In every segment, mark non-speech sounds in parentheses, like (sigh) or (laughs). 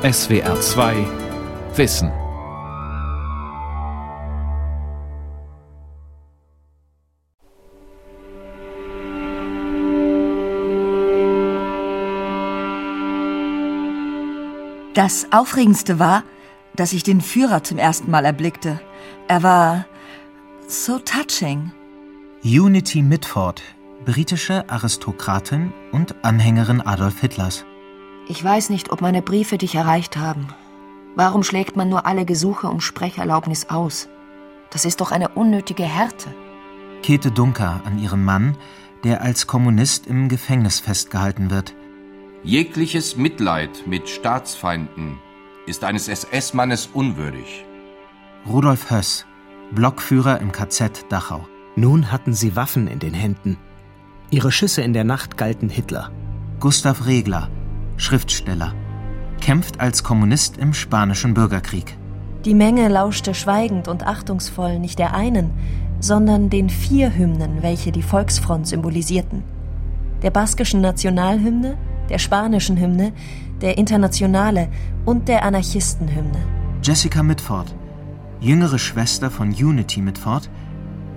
SWR 2 Wissen. Das Aufregendste war, dass ich den Führer zum ersten Mal erblickte. Er war so touching. Unity Mitford, britische Aristokratin und Anhängerin Adolf Hitlers. Ich weiß nicht, ob meine Briefe dich erreicht haben. Warum schlägt man nur alle Gesuche um Sprecherlaubnis aus? Das ist doch eine unnötige Härte. Käthe Dunker an ihren Mann, der als Kommunist im Gefängnis festgehalten wird. Jegliches Mitleid mit Staatsfeinden ist eines SS-Mannes unwürdig. Rudolf Höss, Blockführer im KZ Dachau. Nun hatten sie Waffen in den Händen. Ihre Schüsse in der Nacht galten Hitler. Gustav Regler, Schriftsteller, kämpft als Kommunist im Spanischen Bürgerkrieg. Die Menge lauschte schweigend und achtungsvoll nicht der einen, sondern den vier Hymnen, welche die Volksfront symbolisierten. Der baskischen Nationalhymne, der spanischen Hymne, der Internationale und der Anarchistenhymne. Jessica Mitford, jüngere Schwester von Unity Mitford,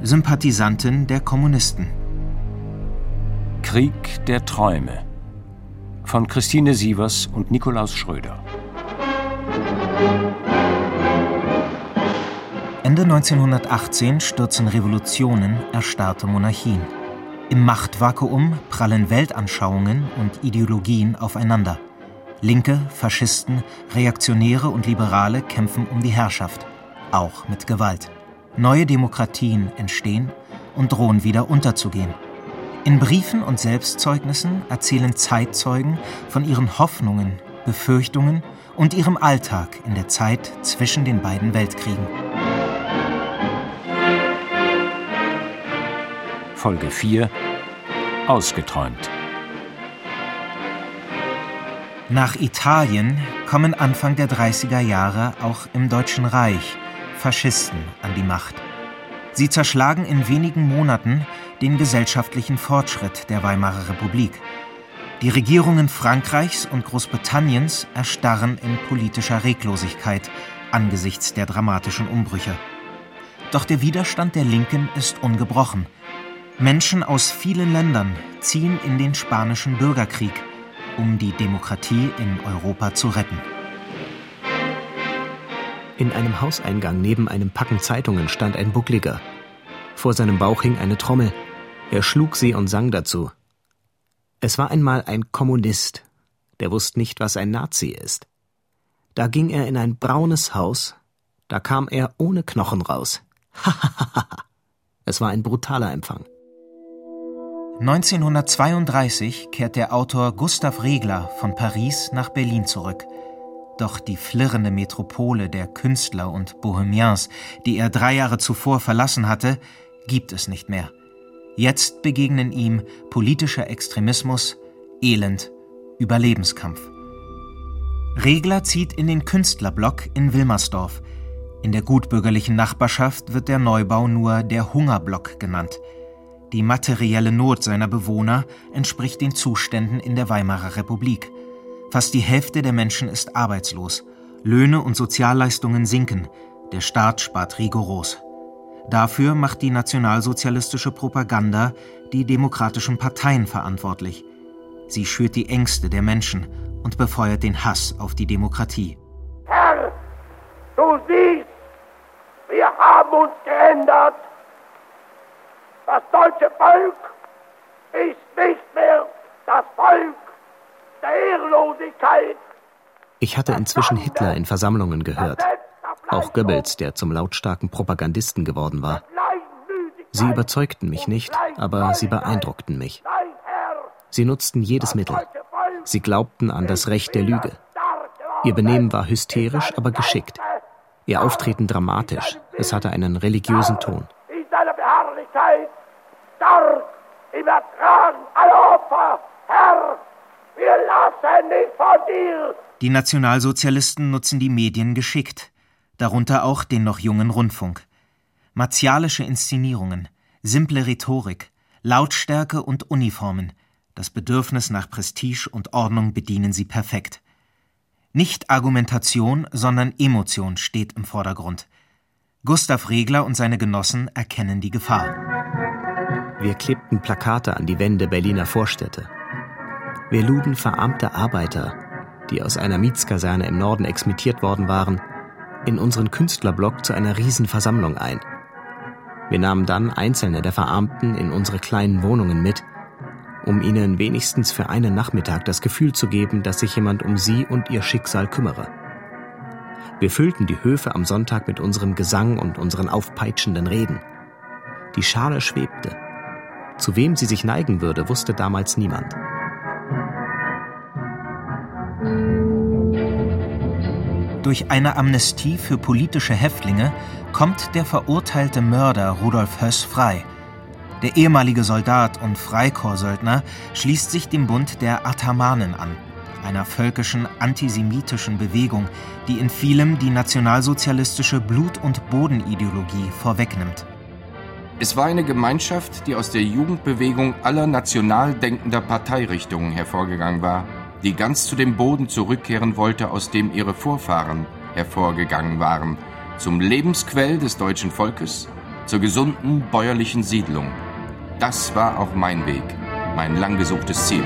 Sympathisantin der Kommunisten. Krieg der Träume von Christine Sievers und Nikolaus Schröder. Ende 1918 stürzen Revolutionen erstarrte Monarchien. Im Machtvakuum prallen Weltanschauungen und Ideologien aufeinander. Linke, Faschisten, Reaktionäre und Liberale kämpfen um die Herrschaft, auch mit Gewalt. Neue Demokratien entstehen und drohen wieder unterzugehen. In Briefen und Selbstzeugnissen erzählen Zeitzeugen von ihren Hoffnungen, Befürchtungen und ihrem Alltag in der Zeit zwischen den beiden Weltkriegen. Folge 4 Ausgeträumt. Nach Italien kommen Anfang der 30er Jahre auch im Deutschen Reich Faschisten an die Macht. Sie zerschlagen in wenigen Monaten den gesellschaftlichen Fortschritt der Weimarer Republik. Die Regierungen Frankreichs und Großbritanniens erstarren in politischer Reglosigkeit angesichts der dramatischen Umbrüche. Doch der Widerstand der Linken ist ungebrochen. Menschen aus vielen Ländern ziehen in den spanischen Bürgerkrieg, um die Demokratie in Europa zu retten. In einem Hauseingang neben einem Packen Zeitungen stand ein Buckliger. Vor seinem Bauch hing eine Trommel. Er schlug sie und sang dazu. Es war einmal ein Kommunist, der wusste nicht, was ein Nazi ist. Da ging er in ein braunes Haus, da kam er ohne Knochen raus. (laughs) es war ein brutaler Empfang. 1932 kehrt der Autor Gustav Regler von Paris nach Berlin zurück. Doch die flirrende Metropole der Künstler und Bohemians, die er drei Jahre zuvor verlassen hatte, gibt es nicht mehr. Jetzt begegnen ihm politischer Extremismus, Elend, Überlebenskampf. Regler zieht in den Künstlerblock in Wilmersdorf. In der gutbürgerlichen Nachbarschaft wird der Neubau nur der Hungerblock genannt. Die materielle Not seiner Bewohner entspricht den Zuständen in der Weimarer Republik. Fast die Hälfte der Menschen ist arbeitslos. Löhne und Sozialleistungen sinken. Der Staat spart rigoros. Dafür macht die nationalsozialistische Propaganda die demokratischen Parteien verantwortlich. Sie schürt die Ängste der Menschen und befeuert den Hass auf die Demokratie. Herr, du siehst, wir haben uns geändert. Das deutsche Volk ist nicht mehr das Volk der Ehrlosigkeit. Ich hatte inzwischen Hitler in Versammlungen gehört. Auch Goebbels, der zum lautstarken Propagandisten geworden war. Sie überzeugten mich nicht, aber sie beeindruckten mich. Sie nutzten jedes Mittel. Sie glaubten an das Recht der Lüge. Ihr Benehmen war hysterisch, aber geschickt. Ihr Auftreten dramatisch. Es hatte einen religiösen Ton. In seiner Beharrlichkeit, stark im Ertragen aller Opfer, Herr, wir lassen nicht von dir. Die Nationalsozialisten nutzen die Medien geschickt, darunter auch den noch jungen Rundfunk. Martialische Inszenierungen, simple Rhetorik, Lautstärke und Uniformen, das Bedürfnis nach Prestige und Ordnung bedienen sie perfekt. Nicht Argumentation, sondern Emotion steht im Vordergrund. Gustav Regler und seine Genossen erkennen die Gefahr. Wir klebten Plakate an die Wände Berliner Vorstädte. Wir luden verarmte Arbeiter, die aus einer Mietskaserne im Norden exmittiert worden waren, in unseren Künstlerblock zu einer Riesenversammlung ein. Wir nahmen dann einzelne der Verarmten in unsere kleinen Wohnungen mit, um ihnen wenigstens für einen Nachmittag das Gefühl zu geben, dass sich jemand um sie und ihr Schicksal kümmere. Wir füllten die Höfe am Sonntag mit unserem Gesang und unseren aufpeitschenden Reden. Die Schale schwebte. Zu wem sie sich neigen würde, wusste damals niemand. Durch eine Amnestie für politische Häftlinge kommt der verurteilte Mörder Rudolf Höss frei. Der ehemalige Soldat und Freikorpssöldner schließt sich dem Bund der Athamanen an einer völkischen antisemitischen Bewegung, die in vielem die nationalsozialistische Blut- und Bodenideologie vorwegnimmt. Es war eine Gemeinschaft, die aus der Jugendbewegung aller national denkender Parteirichtungen hervorgegangen war, die ganz zu dem Boden zurückkehren wollte, aus dem ihre Vorfahren hervorgegangen waren, zum Lebensquell des deutschen Volkes, zur gesunden bäuerlichen Siedlung. Das war auch mein Weg, mein langgesuchtes Ziel.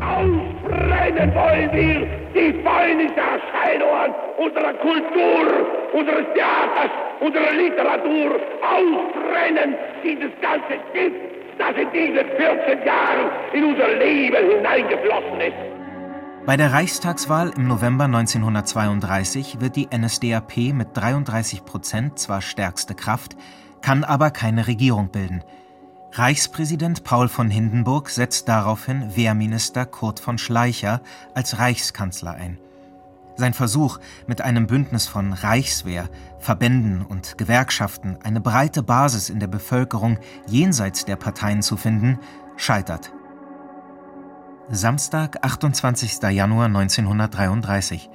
Aufbrennen wollen wir die feinsten Erscheinungen unserer Kultur, unseres Theaters, unserer Literatur. Ausbrennen dieses ganze Gift, das in diesen 14 Jahren in unser Leben hineingeflossen ist. Bei der Reichstagswahl im November 1932 wird die NSDAP mit 33 Prozent zwar stärkste Kraft, kann aber keine Regierung bilden. Reichspräsident Paul von Hindenburg setzt daraufhin Wehrminister Kurt von Schleicher als Reichskanzler ein. Sein Versuch, mit einem Bündnis von Reichswehr, Verbänden und Gewerkschaften eine breite Basis in der Bevölkerung jenseits der Parteien zu finden, scheitert. Samstag, 28. Januar 1933.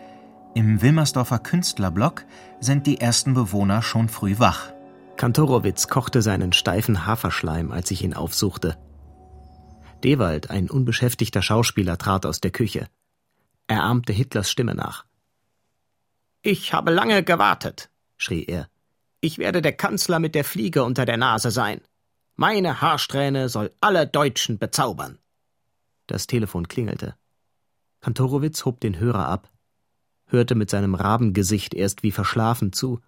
Im Wilmersdorfer Künstlerblock sind die ersten Bewohner schon früh wach. Kantorowitz kochte seinen steifen Haferschleim, als ich ihn aufsuchte. Dewald, ein unbeschäftigter Schauspieler, trat aus der Küche. Er ahmte Hitlers Stimme nach. Ich habe lange gewartet, schrie er. Ich werde der Kanzler mit der Fliege unter der Nase sein. Meine Haarsträhne soll alle Deutschen bezaubern. Das Telefon klingelte. Kantorowitz hob den Hörer ab, hörte mit seinem Rabengesicht erst wie verschlafen zu,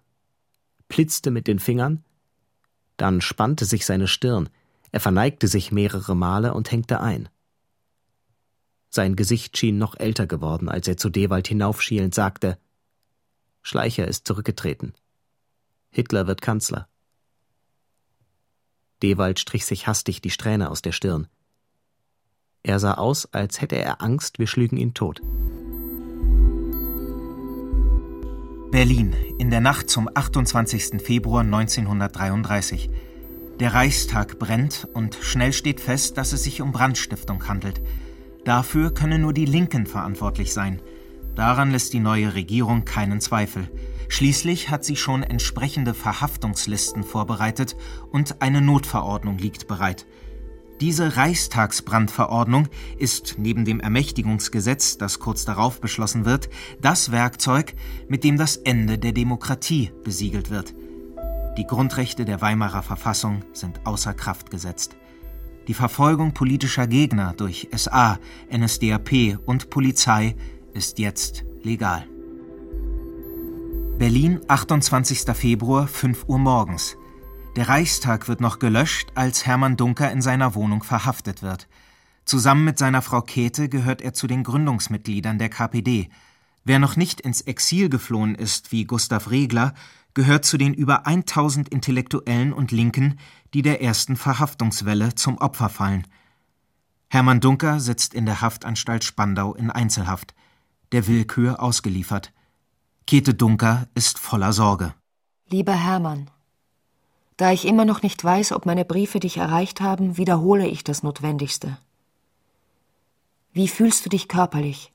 blitzte mit den Fingern, dann spannte sich seine Stirn, er verneigte sich mehrere Male und hängte ein. Sein Gesicht schien noch älter geworden, als er zu Dewald hinaufschielend sagte Schleicher ist zurückgetreten. Hitler wird Kanzler. Dewald strich sich hastig die Strähne aus der Stirn. Er sah aus, als hätte er Angst, wir schlügen ihn tot. Berlin, in der Nacht zum 28. Februar 1933. Der Reichstag brennt und schnell steht fest, dass es sich um Brandstiftung handelt. Dafür können nur die Linken verantwortlich sein. Daran lässt die neue Regierung keinen Zweifel. Schließlich hat sie schon entsprechende Verhaftungslisten vorbereitet und eine Notverordnung liegt bereit. Diese Reichstagsbrandverordnung ist neben dem Ermächtigungsgesetz, das kurz darauf beschlossen wird, das Werkzeug, mit dem das Ende der Demokratie besiegelt wird. Die Grundrechte der Weimarer Verfassung sind außer Kraft gesetzt. Die Verfolgung politischer Gegner durch SA, NSDAP und Polizei ist jetzt legal. Berlin, 28. Februar, 5 Uhr morgens. Der Reichstag wird noch gelöscht, als Hermann Dunker in seiner Wohnung verhaftet wird. Zusammen mit seiner Frau Käthe gehört er zu den Gründungsmitgliedern der KPD. Wer noch nicht ins Exil geflohen ist, wie Gustav Regler, gehört zu den über 1000 Intellektuellen und Linken, die der ersten Verhaftungswelle zum Opfer fallen. Hermann Dunker sitzt in der Haftanstalt Spandau in Einzelhaft, der Willkür ausgeliefert. Käthe Dunker ist voller Sorge. Lieber Hermann, da ich immer noch nicht weiß, ob meine Briefe dich erreicht haben, wiederhole ich das Notwendigste. Wie fühlst du dich körperlich?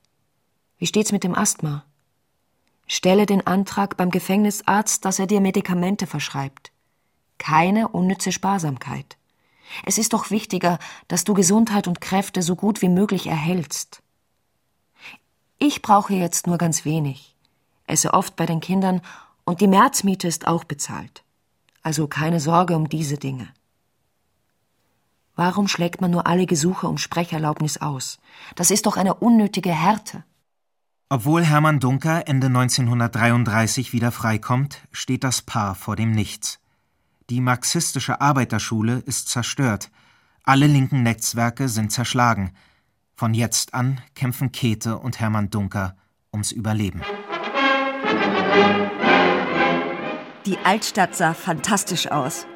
Wie steht's mit dem Asthma? Stelle den Antrag beim Gefängnisarzt, dass er dir Medikamente verschreibt. Keine unnütze Sparsamkeit. Es ist doch wichtiger, dass du Gesundheit und Kräfte so gut wie möglich erhältst. Ich brauche jetzt nur ganz wenig, esse oft bei den Kindern und die Märzmiete ist auch bezahlt. Also keine Sorge um diese Dinge. Warum schlägt man nur alle Gesuche um Sprecherlaubnis aus? Das ist doch eine unnötige Härte. Obwohl Hermann Dunker Ende 1933 wieder freikommt, steht das Paar vor dem Nichts. Die marxistische Arbeiterschule ist zerstört. Alle linken Netzwerke sind zerschlagen. Von jetzt an kämpfen Käthe und Hermann Dunker ums Überleben. Die Altstadt sah fantastisch aus.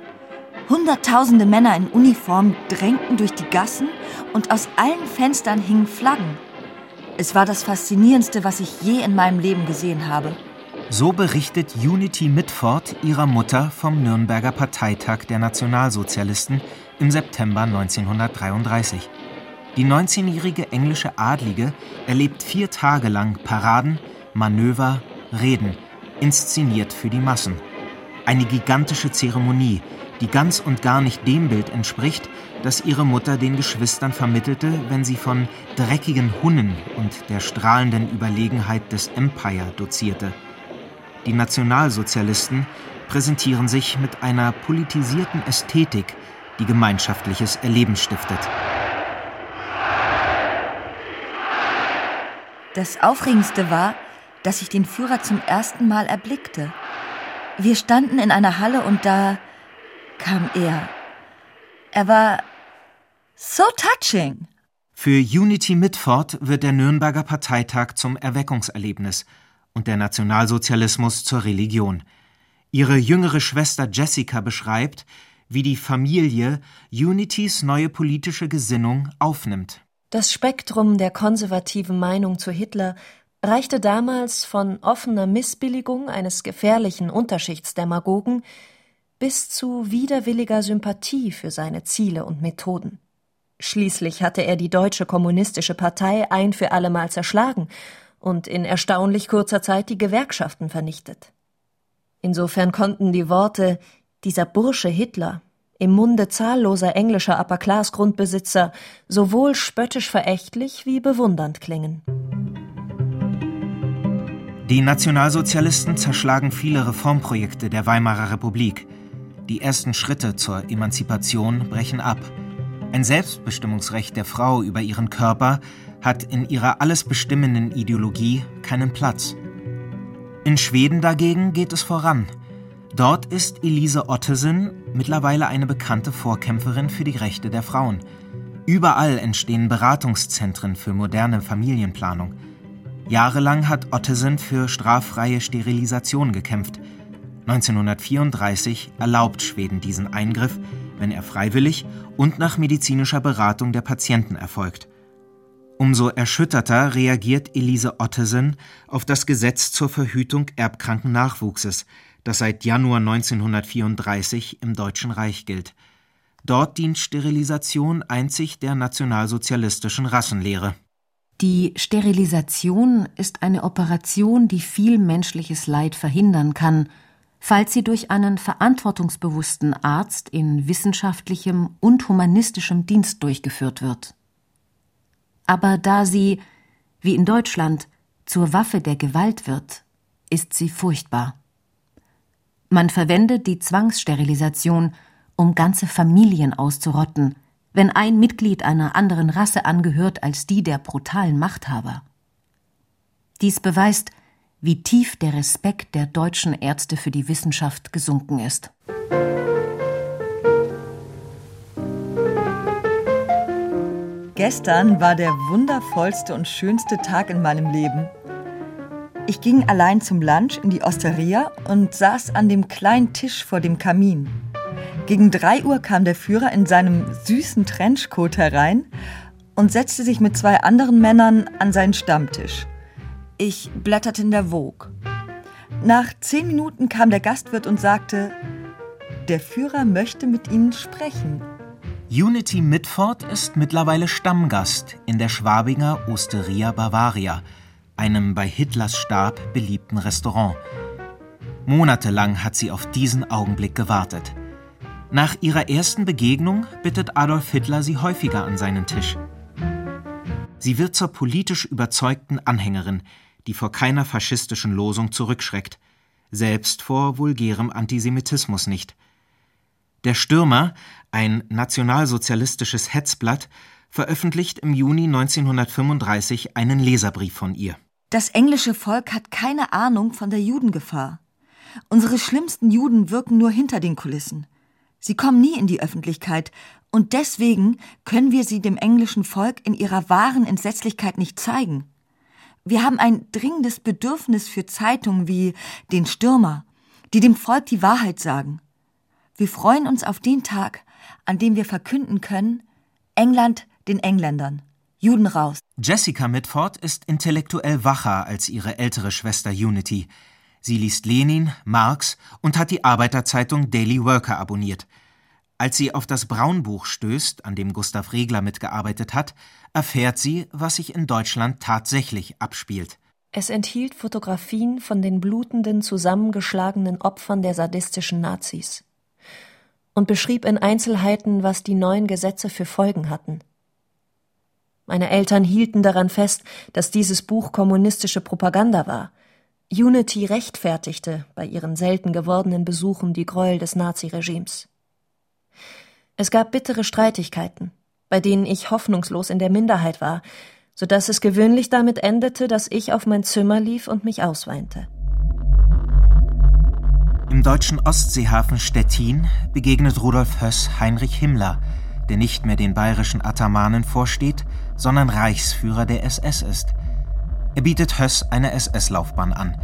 Hunderttausende Männer in Uniform drängten durch die Gassen und aus allen Fenstern hingen Flaggen. Es war das Faszinierendste, was ich je in meinem Leben gesehen habe. So berichtet Unity Mitford ihrer Mutter vom Nürnberger Parteitag der Nationalsozialisten im September 1933. Die 19-jährige englische Adlige erlebt vier Tage lang Paraden, Manöver, Reden, inszeniert für die Massen. Eine gigantische Zeremonie, die ganz und gar nicht dem Bild entspricht, das ihre Mutter den Geschwistern vermittelte, wenn sie von dreckigen Hunnen und der strahlenden Überlegenheit des Empire dozierte. Die Nationalsozialisten präsentieren sich mit einer politisierten Ästhetik, die gemeinschaftliches Erleben stiftet. Das Aufregendste war, dass ich den Führer zum ersten Mal erblickte. Wir standen in einer Halle und da kam er. Er war so touching. Für Unity Mitford wird der Nürnberger Parteitag zum Erweckungserlebnis und der Nationalsozialismus zur Religion. Ihre jüngere Schwester Jessica beschreibt, wie die Familie Unitys neue politische Gesinnung aufnimmt. Das Spektrum der konservativen Meinung zu Hitler reichte damals von offener Missbilligung eines gefährlichen Unterschichtsdemagogen bis zu widerwilliger Sympathie für seine Ziele und Methoden. Schließlich hatte er die Deutsche Kommunistische Partei ein für allemal zerschlagen und in erstaunlich kurzer Zeit die Gewerkschaften vernichtet. Insofern konnten die Worte dieser Bursche Hitler im Munde zahlloser englischer Upper-Class-Grundbesitzer sowohl spöttisch verächtlich wie bewundernd klingen. Die Nationalsozialisten zerschlagen viele Reformprojekte der Weimarer Republik. Die ersten Schritte zur Emanzipation brechen ab. Ein Selbstbestimmungsrecht der Frau über ihren Körper hat in ihrer alles bestimmenden Ideologie keinen Platz. In Schweden dagegen geht es voran. Dort ist Elise Ottesen mittlerweile eine bekannte Vorkämpferin für die Rechte der Frauen. Überall entstehen Beratungszentren für moderne Familienplanung. Jahrelang hat Ottesen für straffreie Sterilisation gekämpft. 1934 erlaubt Schweden diesen Eingriff, wenn er freiwillig und nach medizinischer Beratung der Patienten erfolgt. Umso erschütterter reagiert Elise Ottesen auf das Gesetz zur Verhütung erbkranken Nachwuchses, das seit Januar 1934 im Deutschen Reich gilt. Dort dient Sterilisation einzig der nationalsozialistischen Rassenlehre. Die Sterilisation ist eine Operation, die viel menschliches Leid verhindern kann, falls sie durch einen verantwortungsbewussten Arzt in wissenschaftlichem und humanistischem Dienst durchgeführt wird. Aber da sie, wie in Deutschland, zur Waffe der Gewalt wird, ist sie furchtbar. Man verwendet die Zwangssterilisation, um ganze Familien auszurotten, wenn ein Mitglied einer anderen Rasse angehört als die der brutalen Machthaber. Dies beweist, wie tief der Respekt der deutschen Ärzte für die Wissenschaft gesunken ist. Gestern war der wundervollste und schönste Tag in meinem Leben. Ich ging allein zum Lunch in die Osteria und saß an dem kleinen Tisch vor dem Kamin. Gegen drei Uhr kam der Führer in seinem süßen Trenchcoat herein und setzte sich mit zwei anderen Männern an seinen Stammtisch. Ich blätterte in der Vogue. Nach zehn Minuten kam der Gastwirt und sagte, der Führer möchte mit Ihnen sprechen. Unity Mitford ist mittlerweile Stammgast in der Schwabinger Osteria Bavaria, einem bei Hitlers Stab beliebten Restaurant. Monatelang hat sie auf diesen Augenblick gewartet. Nach ihrer ersten Begegnung bittet Adolf Hitler sie häufiger an seinen Tisch. Sie wird zur politisch überzeugten Anhängerin, die vor keiner faschistischen Losung zurückschreckt, selbst vor vulgärem Antisemitismus nicht. Der Stürmer, ein nationalsozialistisches Hetzblatt, veröffentlicht im Juni 1935 einen Leserbrief von ihr. Das englische Volk hat keine Ahnung von der Judengefahr. Unsere schlimmsten Juden wirken nur hinter den Kulissen. Sie kommen nie in die Öffentlichkeit, und deswegen können wir sie dem englischen Volk in ihrer wahren Entsetzlichkeit nicht zeigen. Wir haben ein dringendes Bedürfnis für Zeitungen wie den Stürmer, die dem Volk die Wahrheit sagen. Wir freuen uns auf den Tag, an dem wir verkünden können, England den Engländern, Juden raus. Jessica Mitford ist intellektuell wacher als ihre ältere Schwester Unity. Sie liest Lenin, Marx und hat die Arbeiterzeitung Daily Worker abonniert. Als sie auf das Braunbuch stößt, an dem Gustav Regler mitgearbeitet hat, erfährt sie, was sich in Deutschland tatsächlich abspielt. Es enthielt Fotografien von den blutenden, zusammengeschlagenen Opfern der sadistischen Nazis und beschrieb in Einzelheiten, was die neuen Gesetze für Folgen hatten. Meine Eltern hielten daran fest, dass dieses Buch kommunistische Propaganda war. Unity rechtfertigte bei ihren selten gewordenen Besuchen die Gräuel des Naziregimes. Es gab bittere Streitigkeiten, bei denen ich hoffnungslos in der Minderheit war, so dass es gewöhnlich damit endete, dass ich auf mein Zimmer lief und mich ausweinte. Im deutschen Ostseehafen Stettin begegnet Rudolf Höss Heinrich Himmler, der nicht mehr den bayerischen Atamanen vorsteht, sondern Reichsführer der SS ist. Er bietet Höss eine SS-Laufbahn an.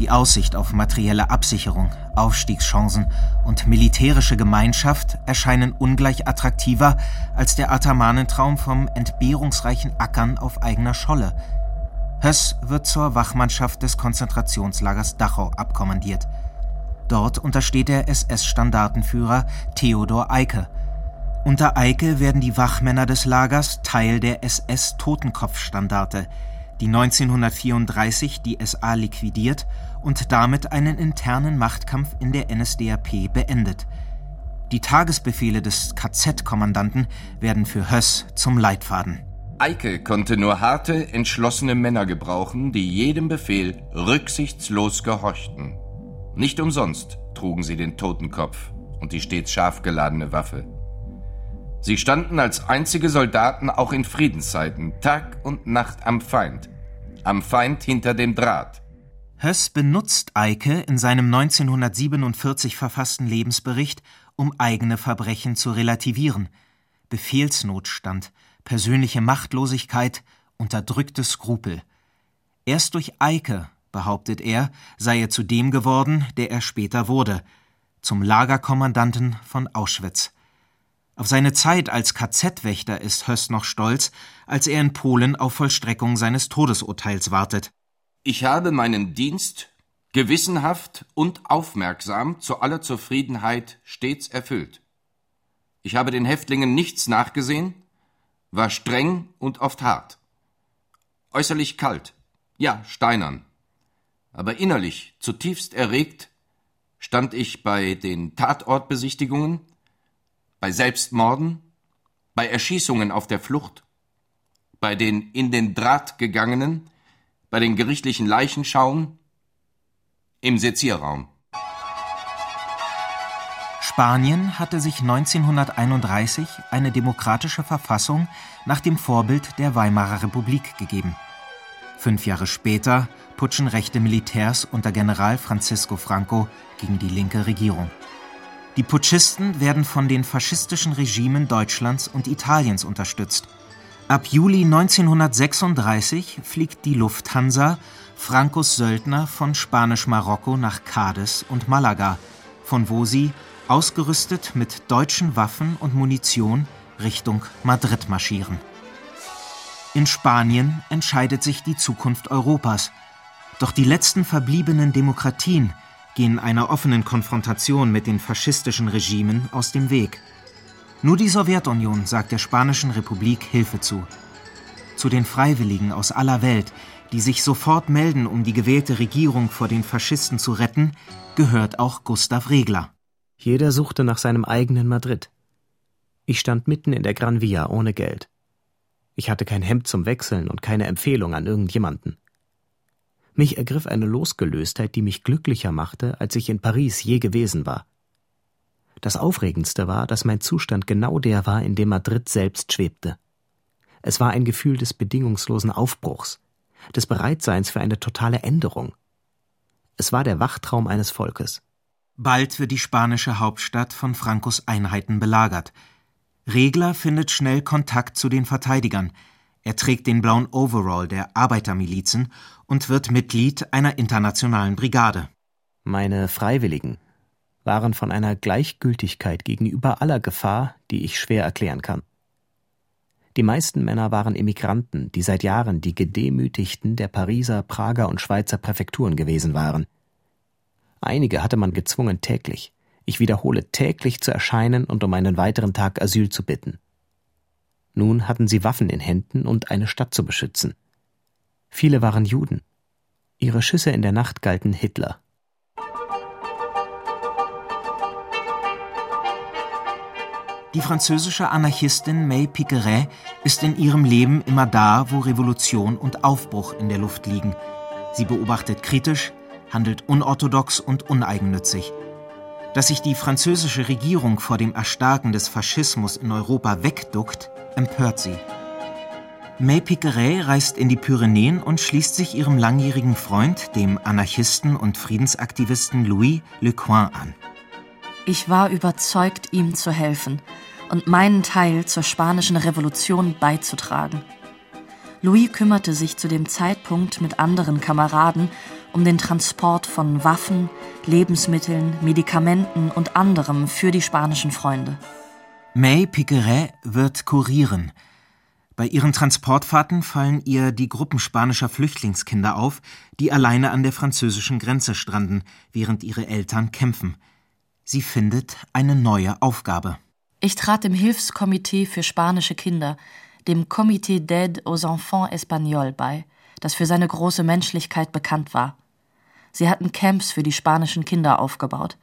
Die Aussicht auf materielle Absicherung, Aufstiegschancen und militärische Gemeinschaft erscheinen ungleich attraktiver als der Atamanentraum vom entbehrungsreichen Ackern auf eigener Scholle. Höss wird zur Wachmannschaft des Konzentrationslagers Dachau abkommandiert. Dort untersteht er SS-Standartenführer Theodor Eicke. Unter Eicke werden die Wachmänner des Lagers Teil der SS-Totenkopfstandarte, die 1934 die SA liquidiert und damit einen internen Machtkampf in der NSDAP beendet. Die Tagesbefehle des KZ-Kommandanten werden für Höss zum Leitfaden. Eike konnte nur harte, entschlossene Männer gebrauchen, die jedem Befehl rücksichtslos gehorchten. Nicht umsonst trugen sie den Totenkopf und die stets scharf geladene Waffe. Sie standen als einzige Soldaten auch in Friedenszeiten Tag und Nacht am Feind, am Feind hinter dem Draht. Höss benutzt Eike in seinem 1947 verfassten Lebensbericht, um eigene Verbrechen zu relativieren. Befehlsnotstand, persönliche Machtlosigkeit, unterdrückte Skrupel. Erst durch Eike behauptet er, sei er zu dem geworden, der er später wurde, zum Lagerkommandanten von Auschwitz. Auf seine Zeit als KZ-Wächter ist Höss noch stolz, als er in Polen auf Vollstreckung seines Todesurteils wartet. Ich habe meinen Dienst gewissenhaft und aufmerksam zu aller Zufriedenheit stets erfüllt. Ich habe den Häftlingen nichts nachgesehen, war streng und oft hart. Äußerlich kalt, ja steinern aber innerlich zutiefst erregt stand ich bei den Tatortbesichtigungen, bei Selbstmorden, bei Erschießungen auf der Flucht, bei den in den Draht gegangenen, bei den gerichtlichen Leichenschauen, im Sezierraum. Spanien hatte sich 1931 eine demokratische Verfassung nach dem Vorbild der Weimarer Republik gegeben. Fünf Jahre später putschen rechte Militärs unter General Francisco Franco gegen die linke Regierung. Die Putschisten werden von den faschistischen Regimen Deutschlands und Italiens unterstützt. Ab Juli 1936 fliegt die Lufthansa Francos Söldner von Spanisch-Marokko nach Cadiz und Malaga, von wo sie, ausgerüstet mit deutschen Waffen und Munition, Richtung Madrid marschieren. In Spanien entscheidet sich die Zukunft Europas. Doch die letzten verbliebenen Demokratien gehen einer offenen Konfrontation mit den faschistischen Regimen aus dem Weg. Nur die Sowjetunion sagt der Spanischen Republik Hilfe zu. Zu den Freiwilligen aus aller Welt, die sich sofort melden, um die gewählte Regierung vor den Faschisten zu retten, gehört auch Gustav Regler. Jeder suchte nach seinem eigenen Madrid. Ich stand mitten in der Gran Via ohne Geld. Ich hatte kein Hemd zum Wechseln und keine Empfehlung an irgendjemanden. Mich ergriff eine Losgelöstheit, die mich glücklicher machte, als ich in Paris je gewesen war. Das Aufregendste war, dass mein Zustand genau der war, in dem Madrid selbst schwebte. Es war ein Gefühl des bedingungslosen Aufbruchs, des Bereitseins für eine totale Änderung. Es war der Wachtraum eines Volkes. Bald wird die spanische Hauptstadt von Francos Einheiten belagert. Regler findet schnell Kontakt zu den Verteidigern. Er trägt den blauen Overall der Arbeitermilizen und wird Mitglied einer internationalen Brigade. Meine Freiwilligen waren von einer Gleichgültigkeit gegenüber aller Gefahr, die ich schwer erklären kann. Die meisten Männer waren Emigranten, die seit Jahren die Gedemütigten der Pariser, Prager und Schweizer Präfekturen gewesen waren. Einige hatte man gezwungen, täglich, ich wiederhole, täglich zu erscheinen und um einen weiteren Tag Asyl zu bitten. Nun hatten sie Waffen in Händen und eine Stadt zu beschützen. Viele waren Juden. Ihre Schüsse in der Nacht galten Hitler. Die französische Anarchistin May Piqueret ist in ihrem Leben immer da, wo Revolution und Aufbruch in der Luft liegen. Sie beobachtet kritisch, handelt unorthodox und uneigennützig. Dass sich die französische Regierung vor dem Erstarken des Faschismus in Europa wegduckt, empört sie. May Piqueret reist in die Pyrenäen und schließt sich ihrem langjährigen Freund, dem Anarchisten und Friedensaktivisten Louis Lecoin, an. Ich war überzeugt, ihm zu helfen und meinen Teil zur spanischen Revolution beizutragen. Louis kümmerte sich zu dem Zeitpunkt mit anderen Kameraden um den Transport von Waffen, Lebensmitteln, Medikamenten und anderem für die spanischen Freunde. May Piqueret wird kurieren – bei ihren Transportfahrten fallen ihr die Gruppen spanischer Flüchtlingskinder auf, die alleine an der französischen Grenze stranden, während ihre Eltern kämpfen. Sie findet eine neue Aufgabe. Ich trat dem Hilfskomitee für spanische Kinder, dem Comité d'aide aux enfants espagnols bei, das für seine große Menschlichkeit bekannt war. Sie hatten Camps für die spanischen Kinder aufgebaut.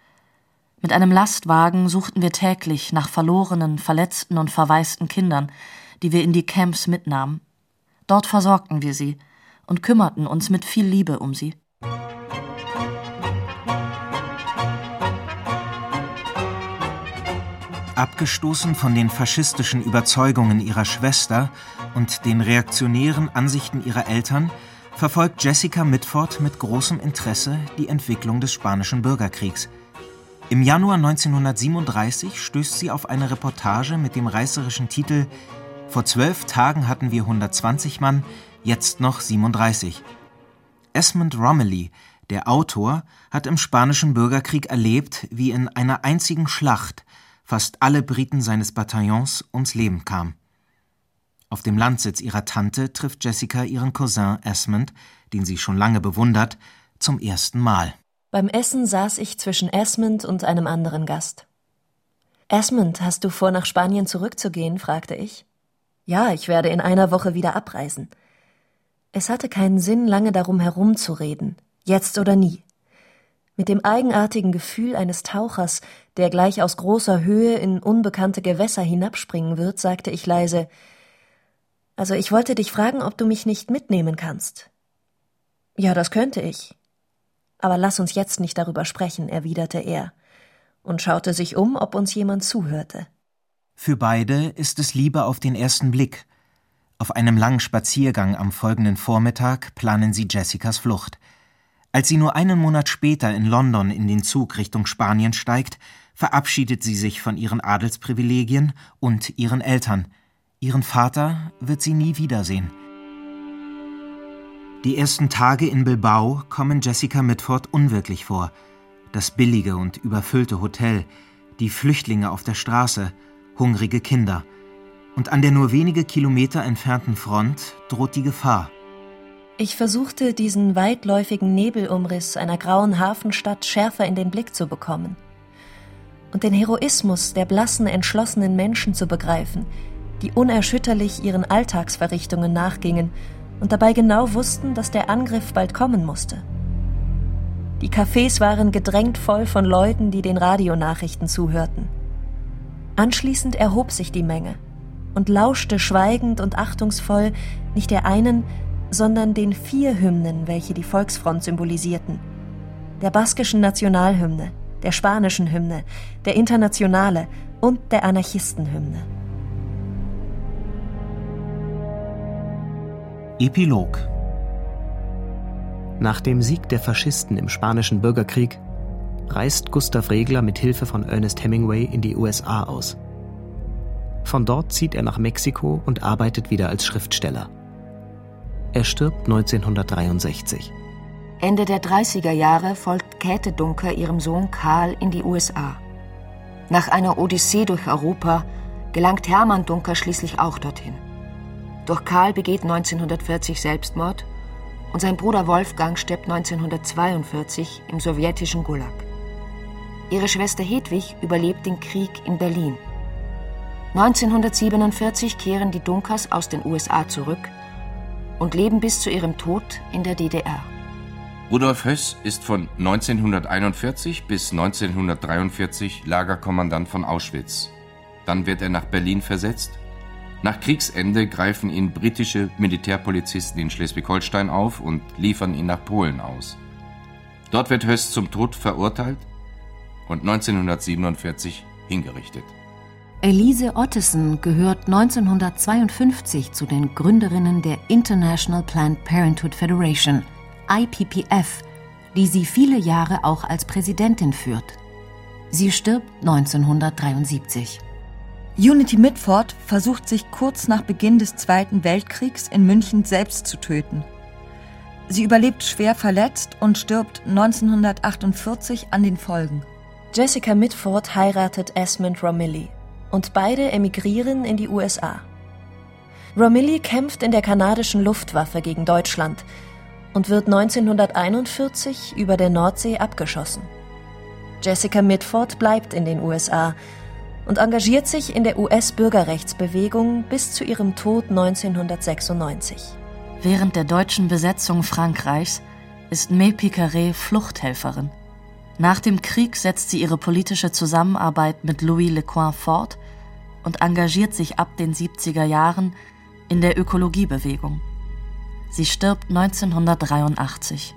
Mit einem Lastwagen suchten wir täglich nach verlorenen, verletzten und verwaisten Kindern, die wir in die Camps mitnahmen. Dort versorgten wir sie und kümmerten uns mit viel Liebe um sie. Abgestoßen von den faschistischen Überzeugungen ihrer Schwester und den reaktionären Ansichten ihrer Eltern, verfolgt Jessica Mitford mit großem Interesse die Entwicklung des Spanischen Bürgerkriegs. Im Januar 1937 stößt sie auf eine Reportage mit dem reißerischen Titel vor zwölf Tagen hatten wir 120 Mann, jetzt noch 37. Esmond Romilly, der Autor, hat im Spanischen Bürgerkrieg erlebt, wie in einer einzigen Schlacht fast alle Briten seines Bataillons ums Leben kamen. Auf dem Landsitz ihrer Tante trifft Jessica ihren Cousin Esmond, den sie schon lange bewundert, zum ersten Mal. Beim Essen saß ich zwischen Esmond und einem anderen Gast. Esmond, hast du vor, nach Spanien zurückzugehen? fragte ich. Ja, ich werde in einer Woche wieder abreisen. Es hatte keinen Sinn, lange darum herumzureden, jetzt oder nie. Mit dem eigenartigen Gefühl eines Tauchers, der gleich aus großer Höhe in unbekannte Gewässer hinabspringen wird, sagte ich leise Also ich wollte dich fragen, ob du mich nicht mitnehmen kannst. Ja, das könnte ich. Aber lass uns jetzt nicht darüber sprechen, erwiderte er und schaute sich um, ob uns jemand zuhörte. Für beide ist es Liebe auf den ersten Blick. Auf einem langen Spaziergang am folgenden Vormittag planen sie Jessicas Flucht. Als sie nur einen Monat später in London in den Zug Richtung Spanien steigt, verabschiedet sie sich von ihren Adelsprivilegien und ihren Eltern. Ihren Vater wird sie nie wiedersehen. Die ersten Tage in Bilbao kommen Jessica Mitford unwirklich vor. Das billige und überfüllte Hotel, die Flüchtlinge auf der Straße – hungrige Kinder. Und an der nur wenige Kilometer entfernten Front droht die Gefahr. Ich versuchte, diesen weitläufigen Nebelumriss einer grauen Hafenstadt schärfer in den Blick zu bekommen. Und den Heroismus der blassen, entschlossenen Menschen zu begreifen, die unerschütterlich ihren Alltagsverrichtungen nachgingen und dabei genau wussten, dass der Angriff bald kommen musste. Die Cafés waren gedrängt voll von Leuten, die den Radionachrichten zuhörten. Anschließend erhob sich die Menge und lauschte schweigend und achtungsvoll nicht der einen, sondern den vier Hymnen, welche die Volksfront symbolisierten. Der baskischen Nationalhymne, der spanischen Hymne, der Internationale und der Anarchistenhymne. Epilog Nach dem Sieg der Faschisten im Spanischen Bürgerkrieg reist Gustav Regler mit Hilfe von Ernest Hemingway in die USA aus. Von dort zieht er nach Mexiko und arbeitet wieder als Schriftsteller. Er stirbt 1963. Ende der 30er Jahre folgt Käthe Dunker ihrem Sohn Karl in die USA. Nach einer Odyssee durch Europa gelangt Hermann Dunker schließlich auch dorthin. Doch Karl begeht 1940 Selbstmord und sein Bruder Wolfgang stirbt 1942 im sowjetischen Gulag. Ihre Schwester Hedwig überlebt den Krieg in Berlin. 1947 kehren die Dunkers aus den USA zurück und leben bis zu ihrem Tod in der DDR. Rudolf Höss ist von 1941 bis 1943 Lagerkommandant von Auschwitz. Dann wird er nach Berlin versetzt. Nach Kriegsende greifen ihn britische Militärpolizisten in Schleswig-Holstein auf und liefern ihn nach Polen aus. Dort wird Höss zum Tod verurteilt und 1947 hingerichtet. Elise Ottesen gehört 1952 zu den Gründerinnen der International Planned Parenthood Federation, IPPF, die sie viele Jahre auch als Präsidentin führt. Sie stirbt 1973. Unity Mitford versucht sich kurz nach Beginn des Zweiten Weltkriegs in München selbst zu töten. Sie überlebt schwer verletzt und stirbt 1948 an den Folgen. Jessica Mitford heiratet Esmond Romilly und beide emigrieren in die USA. Romilly kämpft in der kanadischen Luftwaffe gegen Deutschland und wird 1941 über der Nordsee abgeschossen. Jessica Mitford bleibt in den USA und engagiert sich in der US-Bürgerrechtsbewegung bis zu ihrem Tod 1996. Während der deutschen Besetzung Frankreichs ist May Picaret Fluchthelferin. Nach dem Krieg setzt sie ihre politische Zusammenarbeit mit Louis Lecoin fort und engagiert sich ab den 70er Jahren in der Ökologiebewegung. Sie stirbt 1983.